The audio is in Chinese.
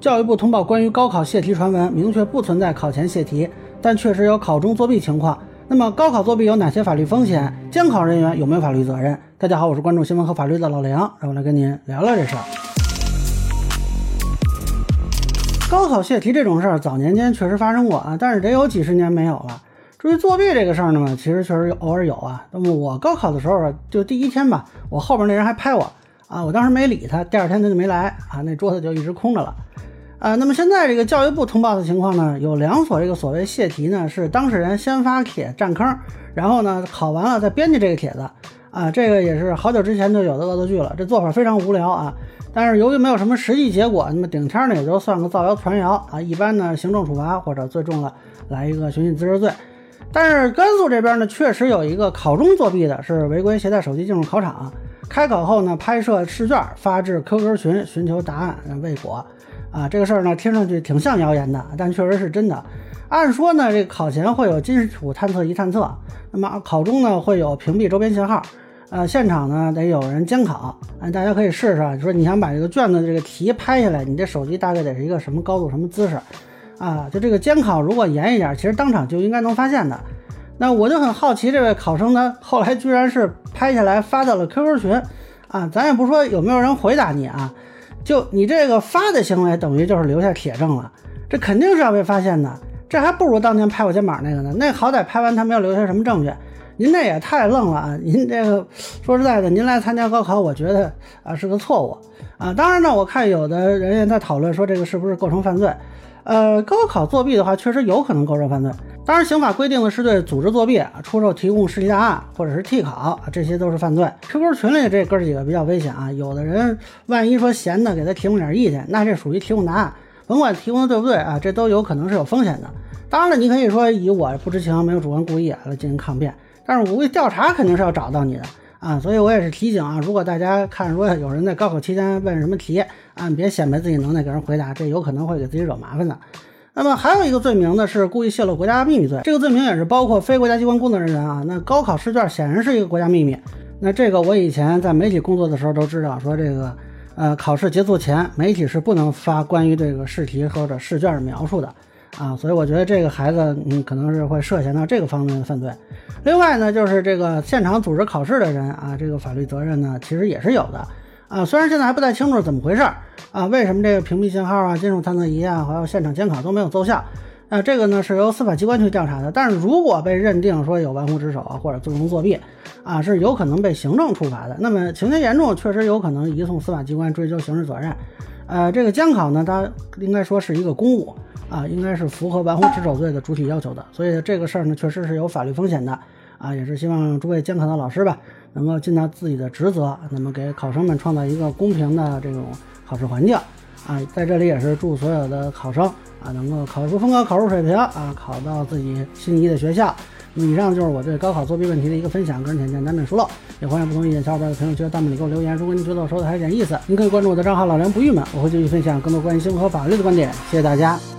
教育部通报关于高考泄题传闻，明确不存在考前泄题，但确实有考中作弊情况。那么高考作弊有哪些法律风险？监考人员有没有法律责任？大家好，我是关注新闻和法律的老梁，让我来跟您聊聊这事儿。高考泄题这种事儿，早年间确实发生过啊，但是得有几十年没有了。至于作弊这个事儿呢，其实确实偶尔有啊。那么我高考的时候，就第一天吧，我后边那人还拍我啊，我当时没理他，第二天他就没来啊，那桌子就一直空着了。啊，那么现在这个教育部通报的情况呢，有两所这个所谓泄题呢，是当事人先发帖占坑，然后呢考完了再编辑这个帖子，啊，这个也是好久之前就有的恶作剧了，这做法非常无聊啊。但是由于没有什么实际结果，那么顶天呢也就算个造谣传谣啊，一般呢行政处罚或者最重了来一个寻衅滋事罪。但是甘肃这边呢确实有一个考中作弊的，是违规携带手机进入考场，开考后呢拍摄试卷发至 QQ 群寻求答案未果。啊，这个事儿呢，听上去挺像谣言的，但确实是真的。按说呢，这考前会有金属探测仪探测，那么考中呢会有屏蔽周边信号，呃，现场呢得有人监考。啊，大家可以试试，说你想把这个卷子这个题拍下来，你这手机大概得是一个什么高度、什么姿势？啊，就这个监考如果严一点，其实当场就应该能发现的。那我就很好奇，这位考生呢，后来居然是拍下来发到了 QQ 群，啊，咱也不说有没有人回答你啊。就你这个发的行为，等于就是留下铁证了，这肯定是要被发现的。这还不如当年拍我肩膀那个呢，那好歹拍完他没有留下什么证据。您这也太愣了啊！您这个说实在的，您来参加高考，我觉得啊是个错误啊。当然呢，我看有的人也在讨论说这个是不是构成犯罪。呃，高考作弊的话，确实有可能构成犯罪。当然，刑法规定的是对组织作弊、出售提供试题答案或者是替考，这些都是犯罪。QQ 群里这哥几个比较危险啊，有的人万一说闲的给他提供点意见，那这属于提供答案，甭管提供的对不对啊，这都有可能是有风险的。当然了，你可以说以我不知情、没有主观故意来进行抗辩，但是我估计调查肯定是要找到你的。啊，所以我也是提醒啊，如果大家看说有人在高考期间问什么题啊，你别显摆自己能耐给人回答，这有可能会给自己惹麻烦的。那么还有一个罪名呢，是故意泄露国家秘密罪，这个罪名也是包括非国家机关工作人员啊。那高考试卷显然是一个国家秘密，那这个我以前在媒体工作的时候都知道，说这个呃考试结束前，媒体是不能发关于这个试题或者试卷描述的。啊，所以我觉得这个孩子，嗯，可能是会涉嫌到这个方面的犯罪。另外呢，就是这个现场组织考试的人啊，这个法律责任呢，其实也是有的。啊，虽然现在还不太清楚怎么回事儿啊，为什么这个屏蔽信号啊、金属探测仪啊，还有现场监考都没有奏效？啊，这个呢是由司法机关去调查的。但是如果被认定说有玩忽职守啊，或者纵容作弊啊，是有可能被行政处罚的。那么情节严重，确实有可能移送司法机关追究刑事责任。呃，这个监考呢，它应该说是一个公务。啊，应该是符合玩忽职守罪的主体要求的，所以这个事儿呢，确实是有法律风险的啊，也是希望诸位监考的老师吧，能够尽到自己的职责，那么给考生们创造一个公平的这种考试环境啊，在这里也是祝所有的考生啊，能够考出分高，考出水平啊，考到自己心仪的学校。那么以上就是我对高考作弊问题的一个分享，个人浅见难免疏漏，也欢迎不同意见小伙伴在评论区的弹幕里给我留言。如果您觉得我说的还有点意思，您可以关注我的账号老梁不郁闷，我会继续分享更多关于新闻和法律的观点。谢谢大家。